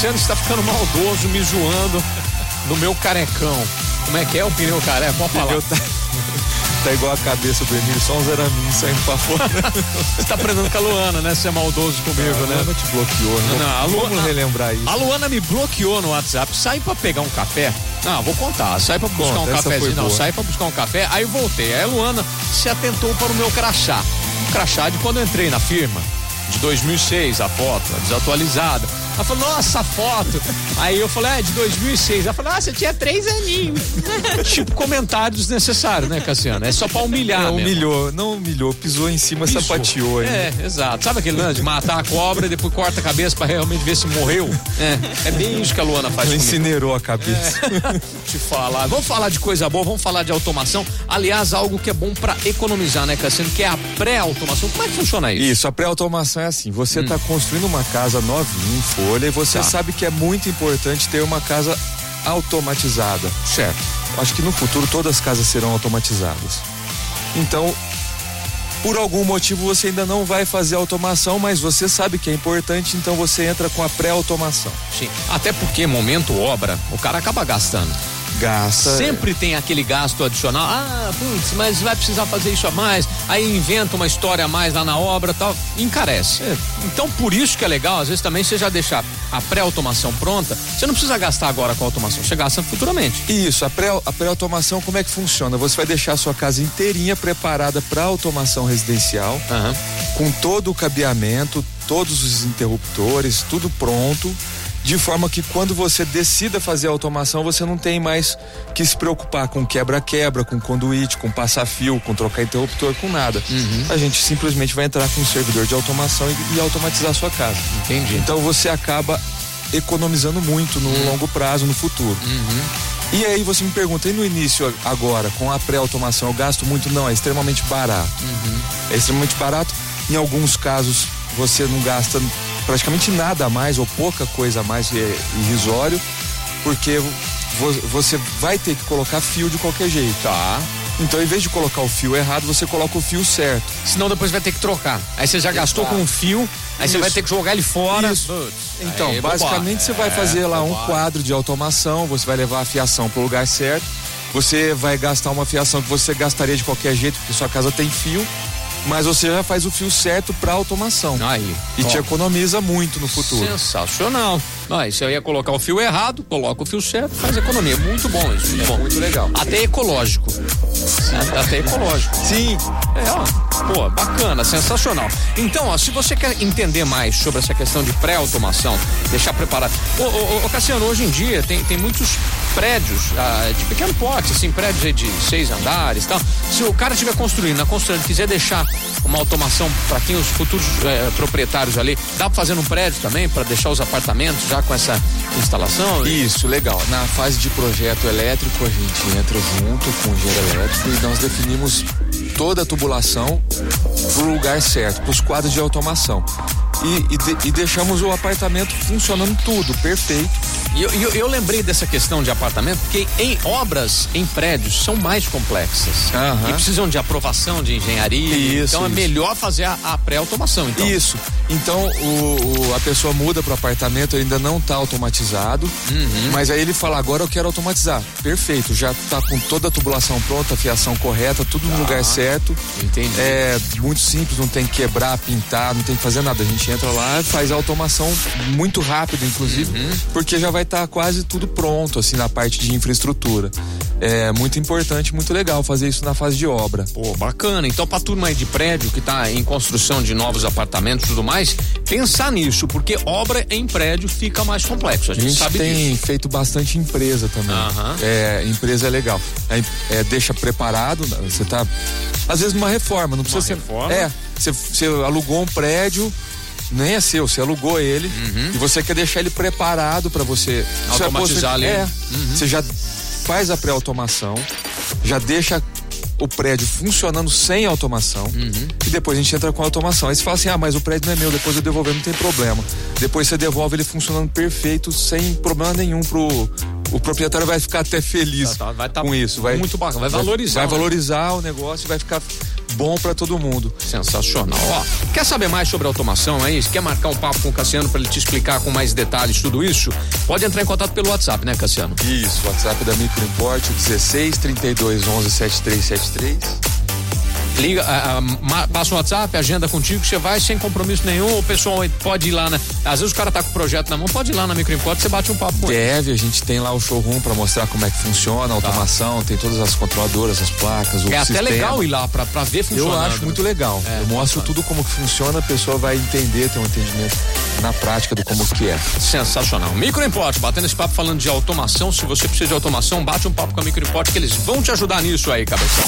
Cassiano está ficando maldoso, me zoando no meu carecão. Como é que é o pneu careca? Pode falar. Pneu tá, tá igual a cabeça do Emílio, só uns araminhos saindo pra fora. Você tá aprendendo com a Luana, né? Ser é maldoso comigo, a né? Luana te bloqueou, né? Não, a Luana- Vamos relembrar isso. A Luana me bloqueou no WhatsApp. Saí pra pegar um café. Não, vou contar. Saí pra buscar Conta, um cafezinho. Não, saí pra buscar um café. Aí eu voltei. Aí a Luana se atentou para o meu crachá. Um crachá de quando eu entrei na firma. De 2006, a foto, desatualizada. Ela falou, nossa, foto. Aí eu falei, é, de 2006. Ela falou, ah, você tinha três aninhos. tipo comentário desnecessário, né, Cassiano? É só pra humilhar Não, mesmo. humilhou, não humilhou, pisou em cima, Pisou. sapateou. hein? É, exato. Sabe aquele lance de matar a cobra e depois corta a cabeça pra realmente ver se morreu? É, é bem isso que a Luana faz comigo. incinerou a cabeça. Te falar. Vamos falar de coisa boa, vamos falar de automação. Aliás, algo que é bom pra economizar, né, Cassiano? Que é a pré-automação. Como é que funciona isso? Isso, a pré-automação é assim: você está construindo uma casa novinha em folha e você Tá. sabe que é muito importante ter uma casa automatizada. Certo. Acho que no futuro todas as casas serão automatizadas. Então, por algum motivo você ainda não vai fazer automação, mas você sabe que é importante, então você entra com a pré-automação. Sim. Até porque, momento obra, o cara acaba gastando. Gasta. Sempre tem aquele gasto adicional. Ah, putz, mas vai precisar fazer isso a mais. Aí inventa uma história a mais lá na obra tal. Encarece. É. Então, por isso que é legal, às vezes também você já deixar a pré-automação pronta. Você não precisa gastar agora com a automação, você gasta futuramente. Isso, a pré- pré-automação, como é que funciona? Você vai deixar a sua casa inteirinha preparada para automação residencial, Aham. com todo o cabeamento, todos os interruptores, tudo pronto, de forma que quando você decida fazer a automação, você não tem mais que se preocupar com quebra-quebra, com conduíte, com passar fio, com trocar interruptor, com nada. A gente simplesmente vai entrar com um servidor de automação e, e automatizar a sua casa. Entendi. Então você acaba economizando muito no longo prazo, no futuro. E aí você me pergunta, e no início agora, com a pré-automação, eu gasto muito? Não, é extremamente barato. É extremamente barato. Em alguns casos, você não gasta praticamente nada a mais ou pouca coisa a mais, é irrisório, porque vo- você vai ter que colocar fio de qualquer jeito. Tá. Então, em vez de colocar o fio errado, você coloca o fio certo. Senão depois vai ter que trocar. Aí você já gastou Exato. com um fio, aí você Isso. vai ter que jogar ele fora. Isso. Então, aí, basicamente você vai É, fazer lá um quadro de automação, você vai levar a fiação para o lugar certo. Você vai gastar uma fiação que você gastaria de qualquer jeito, porque sua casa tem fio, mas você já faz o fio certo para automação. Aí. E ó. te economiza muito no futuro. Sensacional. Ah, isso eu ia colocar o fio errado, coloca o fio certo, faz economia. Muito bom isso. Muito, bom. Muito legal. Até ecológico. É, Até ecológico. Sim, É, ó. Pô, bacana, sensacional. Então, ó, se você quer entender mais sobre essa questão de pré-automação, deixar preparado. Ô, ô, ô, Cassiano, hoje em dia tem, tem muitos prédios ah, de pequeno porte, assim, prédios de seis andares e tal. Se o cara estiver construindo, na construção, quiser deixar uma automação para quem os futuros eh, proprietários ali, dá pra fazer num prédio também, para deixar os apartamentos já com essa instalação? Isso, legal. Na fase de projeto elétrico, a gente entra junto com o engenheiro elétrico e nós definimos toda a tubulação pro lugar certo, pros quadros de automação. E, e de- e deixamos o apartamento funcionando tudo, perfeito. E eu, eu, eu lembrei dessa questão de apartamento, porque em obras, em prédios, são mais complexas. Aham. E precisam de aprovação de engenharia. Isso, então é isso. melhor fazer a, a pré-automação. Então. Isso. Então o, o- a pessoa muda pro apartamento, ainda não tá automatizado, Uhum. mas aí ele fala: agora eu quero automatizar. Perfeito, já tá com toda a tubulação pronta, a fiação correta, tudo no lugar certo. Entendi. É muito simples, não tem que quebrar, pintar, não tem que fazer nada. A gente entra lá, faz a automação muito rápido, inclusive, Uhum. porque já vai estar quase tudo pronto, assim, na parte de infraestrutura. É muito importante, muito legal fazer isso na fase de obra. Pô, bacana. Então, pra turma aí de prédio que tá em construção de novos apartamentos e tudo mais, pensar nisso, porque obra em prédio fica mais complexo. A A gente, gente sabe tem disso. feito bastante empresa também. Aham. É, empresa é legal. É, é, deixa preparado, né? você tá. Às vezes numa reforma, não precisa ser. reforma? É, você, você alugou um prédio, nem é seu, você alugou ele e você quer deixar ele preparado para você Uhum. Automatizar ali. É, Uhum. você já faz a pré-automação, já deixa o prédio funcionando sem automação Uhum. e depois a gente entra com a automação. Aí você fala assim: ah, mas o prédio não é meu, depois eu devolver, não tem problema. Depois você devolve ele funcionando perfeito, sem problema nenhum pro. O proprietário vai ficar até feliz Tá, tá, vai tá com isso. Vai, muito bacana, vai valorizar, Vai né? valorizar o negócio, vai ficar bom para todo mundo. Sensacional. Ó, quer saber mais sobre automação aí? Quer marcar um papo com o Cassiano para ele te explicar com mais detalhes tudo isso? Pode entrar em contato pelo WhatsApp, né, Cassiano? Isso, WhatsApp da Microimport, 16 32 11 7373 liga, a, a, passa o WhatsApp, agenda contigo, você vai sem compromisso nenhum, o pessoal pode ir lá, né? Às vezes o cara tá com o projeto na mão, pode ir lá na Microimport, você bate um papo com Deve, a gente tem lá o showroom para mostrar como é que funciona a automação, tá. tem todas as controladoras, as placas, o É sistema. até legal ir lá para ver funcionando. Eu acho muito legal. É, Eu mostro tudo como que funciona, a pessoa vai entender, ter um entendimento na prática do como que é. Sensacional. Microimport, batendo esse papo falando de automação, se você precisa de automação, bate um papo com a Microimport que eles vão te ajudar nisso aí, cabeção.